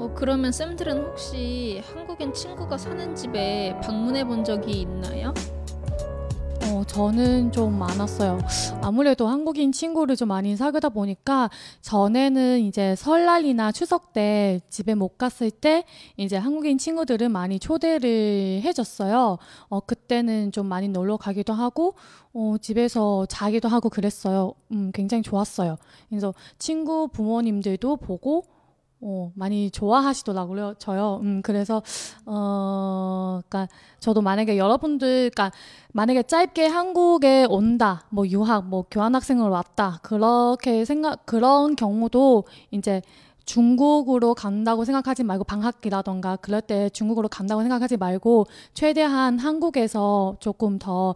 어, 그러면 쌤들은 혹시 한국인 친구가 사는 집에 방문해 본 적이 있나요? 어, 저는 좀 많았어요. 아무래도 한국인 친구를 좀 많이 사귀다 보니까 전에는 이제 설날이나 추석 때 집에 못 갔을 때 이제 한국인 친구들은 많이 초대를 해줬어요. 어, 그때는 좀 많이 놀러 가기도 하고, 어, 집에서 자기도 하고 그랬어요. 음, 굉장히 좋았어요. 그래서 친구 부모님들도 보고, 어, 많이 좋아하시더라고요, 저요. 음, 그래서, 어, 그니까, 저도 만약에 여러분들, 그니까, 만약에 짧게 한국에 온다, 뭐, 유학, 뭐, 교환학생으로 왔다, 그렇게 생각, 그런 경우도 이제 중국으로 간다고 생각하지 말고, 방학기라던가, 그럴 때 중국으로 간다고 생각하지 말고, 최대한 한국에서 조금 더,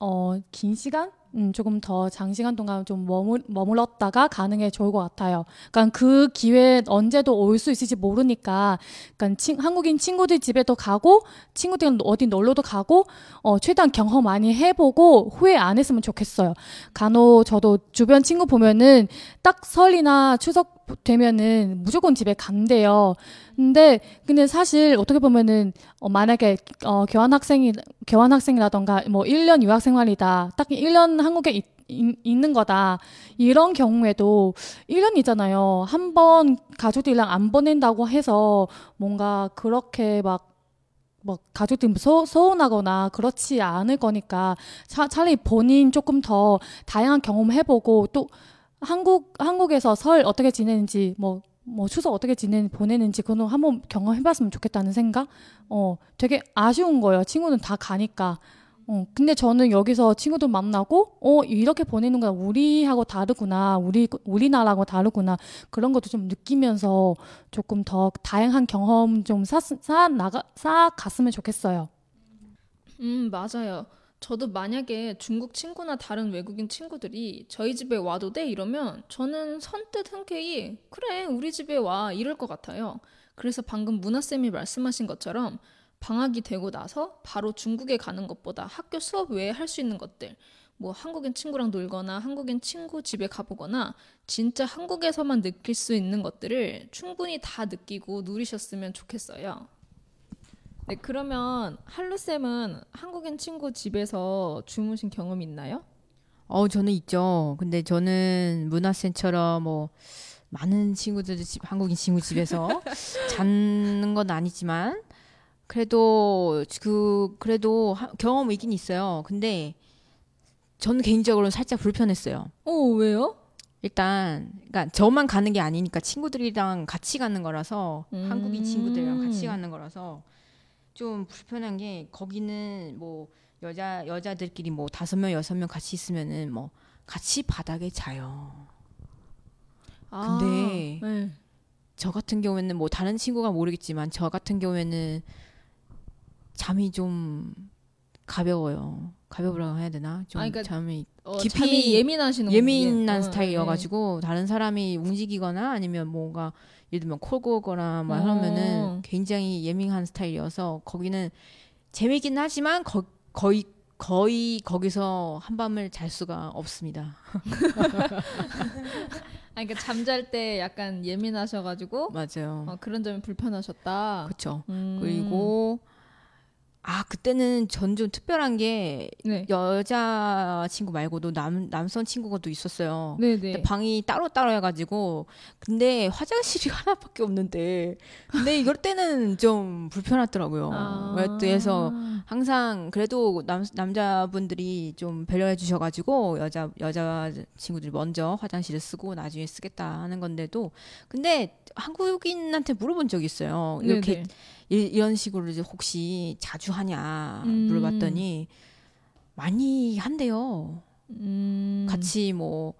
어, 긴 시간? 음, 조금 더 장시간 동안 좀 머물, 머물렀다가 가는 게 좋을 것 같아요. 그러니까 그 기회 언제도 올 수 있을지 모르니까, 그러니까 친, 한국인 친구들 집에도 가고, 친구들 어디 놀러도 가고, 어, 최대한 경험 많이 해보고, 후회 안 했으면 좋겠어요. 간혹 저도 주변 친구 보면은 딱 설이나 추석 되면은 무조건 집에 간대요. 근데 근데 사실 어떻게 보면은 어 만약에 어 교환 학생이 교환 학생이라던가 뭐 1년 유학 생활이다. 딱 1년 한국에 있, 있는 거다. 이런 경우에도 1년이잖아요. 한 번 가족들이랑 안 보낸다고 해서 뭔가 그렇게 막, 막 가족들 서, 서운하거나 그렇지 않을 거니까 차, 차라리 본인 조금 더 다양한 경험 해보고 또 한국 한국에서 설 어떻게 지내는지 뭐뭐 추석 어떻게 지내 보내는지 그거 한번 경험해봤으면 좋겠다는 생각. 어, 되게 아쉬운 거예요. 친구는 다 가니까. 어, 근데 저는 여기서 친구들 만나고, 어, 이렇게 보내는 건 우리하고 다르구나. 우리, 우리나라하고 다르구나. 그런 것도 좀 느끼면서 조금 더 다양한 경험 좀 쌓, 쌓아 나가, 쌓아 갔으면 좋겠어요. 음, 맞아요. 저도 만약에 중국 친구나 다른 외국인 친구들이 저희 집에 와도 돼? 이러면 저는 선뜻 흔쾌히 그래, 우리 집에 와. 이럴 것 같아요. 그래서 방금 문화쌤이 말씀하신 것처럼 방학이 되고 나서 바로 중국에 가는 것보다 학교 수업 외에 할 수 있는 것들, 뭐 한국인 친구랑 놀거나 한국인 친구 집에 가보거나 진짜 한국에서만 느낄 수 있는 것들을 충분히 다 느끼고 누리셨으면 좋겠어요. 네, 그러면 할루쌤은 한국인 친구 집에서 주무신 경험 있나요? 어, 저는 있죠. 근데 저는 문화센처럼 뭐 많은 친구들 집 한국인 친구 집에서 자는 건 아니지만 그래도 그 그래도 하, 경험이 있긴 있어요. 근데 저는 개인적으로 살짝 불편했어요. 어, 왜요? 일단 그러니까 저만 가는 게 아니니까 친구들이랑 같이 가는 거라서 음. 한국인 친구들이랑 같이 가는 거라서 좀 불편한 게 거기는 뭐 여자 여자들끼리 뭐 다섯 명 여섯 명 같이 있으면은 뭐 같이 바닥에 자요. 아, 근데 네. 저 같은 경우에는 뭐 다른 친구가 모르겠지만 저 같은 경우에는 잠이 좀 가벼워요. 가벼우라고 해야 되나? 좀 아, 그러니까 잠이 어, 깊이 잠이 예민하시는 예민한 어, 스타일이어가지고 네. 다른 사람이 움직이거나 아니면 뭔가 예를 들면 코고거나 막 어. 하면은 굉장히 예민한 스타일이어서 거기는 재미있긴 하지만 거, 거의 거의 거기서 한밤을 잘 수가 없습니다. 아, 그러니까 잠잘 때 약간 예민하셔가지고 맞아요. 어, 그런 점이 불편하셨다. 그렇죠. 음. 그리고 아 그때는 전 좀 특별한 게 네. 여자 친구 말고도 남 남성 친구가 또 있었어요. 네네. 방이 따로 따로 해가지고 근데 화장실이 하나밖에 없는데 근데 이럴 때는 좀 불편하더라고요. 아. 그래서 항상 그래도 남 남자분들이 좀 배려해 주셔가지고 여자 여자 친구들이 먼저 화장실을 쓰고 나중에 쓰겠다 하는 건데도 근데 한국인한테 물어본 적이 있어요. 이렇게 네네. 이, 런 식으로 이제 혹시 자주 하냐 물어봤더니 음. 많이 한대요. 음. 같이 뭐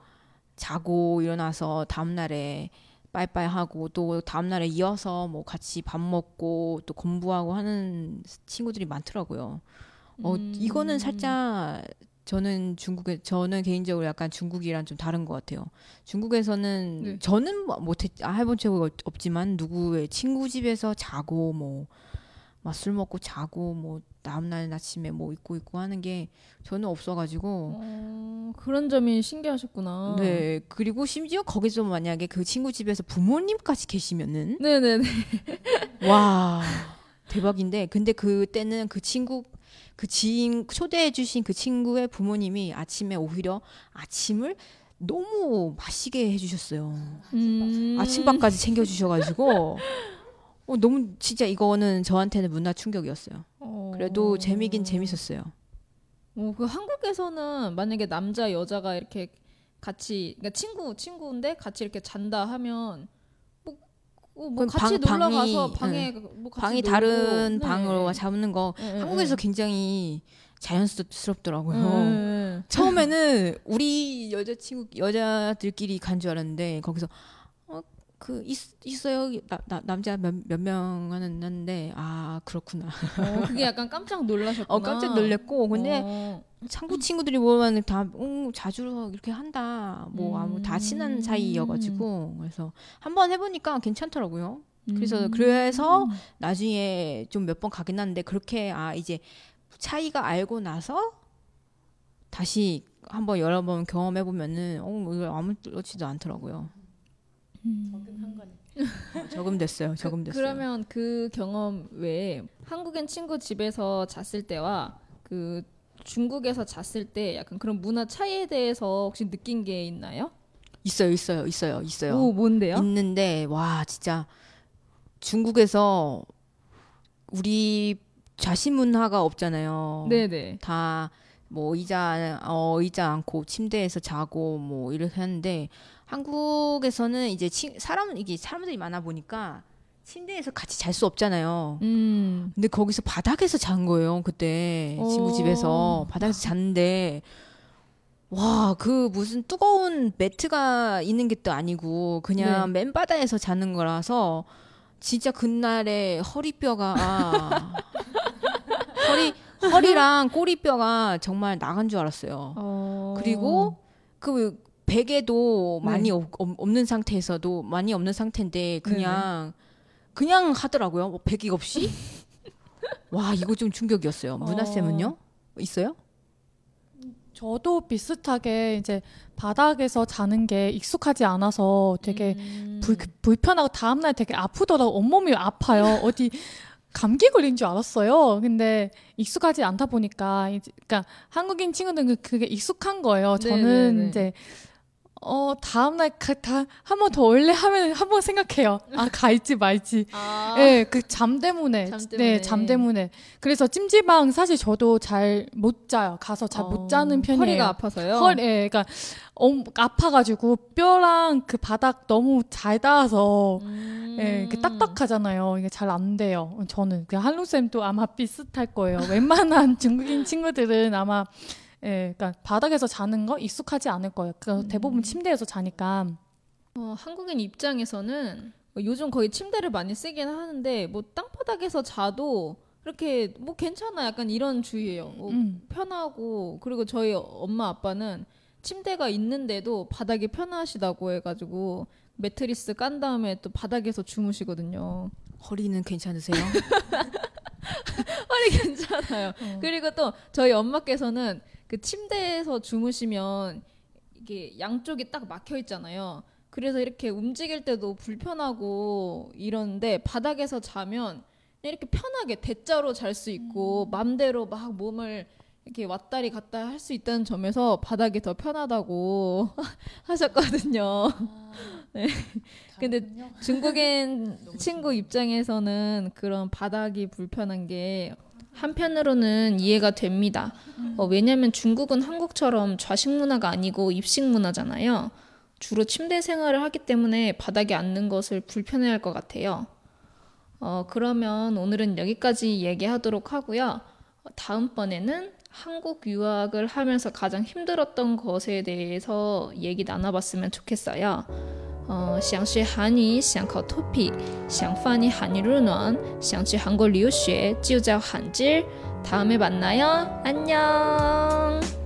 자고 일어나서 다음 날에 빠이빠이 하고 또 다음 날에 이어서 뭐 같이 밥 먹고 또 공부하고 하는 친구들이 많더라고요. 어 음. 이거는 살짝 저는 중국에 저는 개인적으로 약간 중국이랑 좀 다른 것 같아요. 중국에서는 네. 저는 뭐 못했 아, 해본 적 없지만 누구의 친구 집에서 자고 뭐 막 술 먹고 자고 뭐 다음날 아침에 뭐 입고 있고 하는 게 저는 없어가지고 어, 그런 점이 신기하셨구나. 네 그리고 심지어 거기서 만약에 그 친구 집에서 부모님까지 계시면은 네네네 와 대박인데 근데 그때는 그 친구 그 지인 초대해 주신 그 친구의 부모님이 아침에 오히려 아침을 너무 맛있게 해주셨어요. 음. 아침밥까지 챙겨주셔가지고 어, 너무 진짜 이거는 저한테는 문화 충격이었어요. 어... 그래도 재미긴 재밌었어요. 어, 그 한국에서는 만약에 남자 여자가 이렇게 같이 그러니까 친구 친구인데 같이 이렇게 잔다 하면 뭐, 어, 뭐 같이 방, 놀러 방이, 가서 방에 응. 뭐 같이 방이 놀고. 다른 네. 방으로 잡는 거 네, 한국에서 네. 굉장히 자연스럽더라고요. 네. 처음에는 우리 여자친구 여자들끼리 간 줄 알았는데 거기서 그 있, 있어요 나, 나, 남자 몇, 몇 명은 있는데 아 그렇구나 어, 그게 약간 깜짝 놀라셨구나 어 깜짝 놀랬고 근데 어. 창구 친구들이 보면 다 음, 자주 이렇게 한다 뭐 음. 아무 다 친한 사이여가지고 그래서 한번 해보니까 괜찮더라고요 그래서 음. 그래서 나중에 좀 몇 번 가긴 하는데 그렇게 아 이제 차이가 알고 나서 다시 한번 여러 번 경험해 보면은 어 이거 아무렇지도 않더라고요. 음. 적응한 거네. 어, 적응됐어요. 적응됐어요. 그러면 그 경험 외에 한국인 친구 집에서 잤을 때와 그 중국에서 잤을 때 약간 그런 문화 차이에 대해서 혹시 느낀 게 있나요? 있어요, 있어요, 있어요, 있어요. 오, 뭔데요? 있는데 와 진짜 중국에서 우리 좌식 문화가 없잖아요. 네네. 다 뭐 의자 어 의자 않고 침대에서 자고 뭐 이렇게 하는데 한국에서는 이제 치, 사람 이게 사람들이 많아 보니까 침대에서 같이 잘 수 없잖아요. 음. 근데 거기서 바닥에서 잔 거예요. 그때 오. 친구 집에서 바닥에서 잤는데 와, 그 무슨 뜨거운 매트가 있는 게 또 아니고 그냥 네. 맨바닥에서 자는 거라서 진짜 그날에 허리뼈가 허리 허리랑 꼬리뼈가 정말 나간 줄 알았어요. 어. 그리고 그 베개도 네. 많이 없, 없는 상태에서도 많이 없는 상태인데 그냥 네네. 그냥 하더라고요. 뭐 베개 없이. 와 이거 좀 충격이었어요. 문화 쌤은요? 어... 있어요? 저도 비슷하게 이제 바닥에서 자는 게 익숙하지 않아서 되게 음... 불, 불편하고 다음날 되게 아프더라고 온몸이 아파요. 어디 감기 걸린 줄 알았어요. 근데 익숙하지 않다 보니까 이제 그러니까 한국인 친구들은 그게 익숙한 거예요. 저는 네네네. 이제 어, 다음 날 다한 번더 올래 하면 한 번 생각해요. 아, 갈지 말지. 아. 네, 그 잠 때문에. 잠 때문에. 네, 잠 때문에. 그래서 찜질방 사실 저도 잘 못 자요. 가서 잘못 어, 자는 편이에요. 허리가 아파서요? 허리, 예, 그러니까 어, 아파가지고 뼈랑 그 바닥 너무 잘 닿아서 음. 예, 그 딱딱하잖아요. 이게 잘 안 돼요. 저는. 그 한루 쌤도 아마 비슷할 거예요. 웬만한 중국인 친구들은 아마 예, 그러니까 바닥에서 자는 거 익숙하지 않을 거예요. 그 음. 대부분 침대에서 자니까. 어, 한국인 입장에서는 요즘 거의 침대를 많이 쓰긴 하는데 뭐 땅바닥에서 자도 이렇게 뭐 괜찮아 약간 이런 주의예요. 뭐 음. 편하고 그리고 저희 엄마 아빠는 침대가 있는데도 바닥이 편하시다고 해가지고 매트리스 깐 다음에 또 바닥에서 주무시거든요. 허리는 괜찮으세요? 허리 괜찮아요. 어. 그리고 또 저희 엄마께서는 그 침대에서 주무시면 이게 양쪽이 딱 막혀 있잖아요. 그래서 이렇게 움직일 때도 불편하고 이러는데 바닥에서 자면 이렇게 편하게 대자로 잘 수 있고 음. 맘대로 막 몸을 이렇게 왔다리 갔다 할 수 있다는 점에서 바닥이 더 편하다고 하셨거든요. 아, 네. 근데 중국인 친구 입장에서는 그런 바닥이 불편한 게 한편으로는 이해가 됩니다. 어, 왜냐하면 중국은 한국처럼 좌식 문화가 아니고 입식 문화잖아요. 주로 침대 생활을 하기 때문에 바닥에 앉는 것을 불편해할 것 같아요. 어, 그러면 오늘은 여기까지 얘기하도록 하고요. 다음번에는 한국 유학을 하면서 가장 힘들었던 것에 대해서 얘기 나눠봤으면 좋겠어요. 呃，想学韩语，想考 토픽，想翻译韩语入暖，想去韩国留学，就叫韩知。다음에만나요。안녕。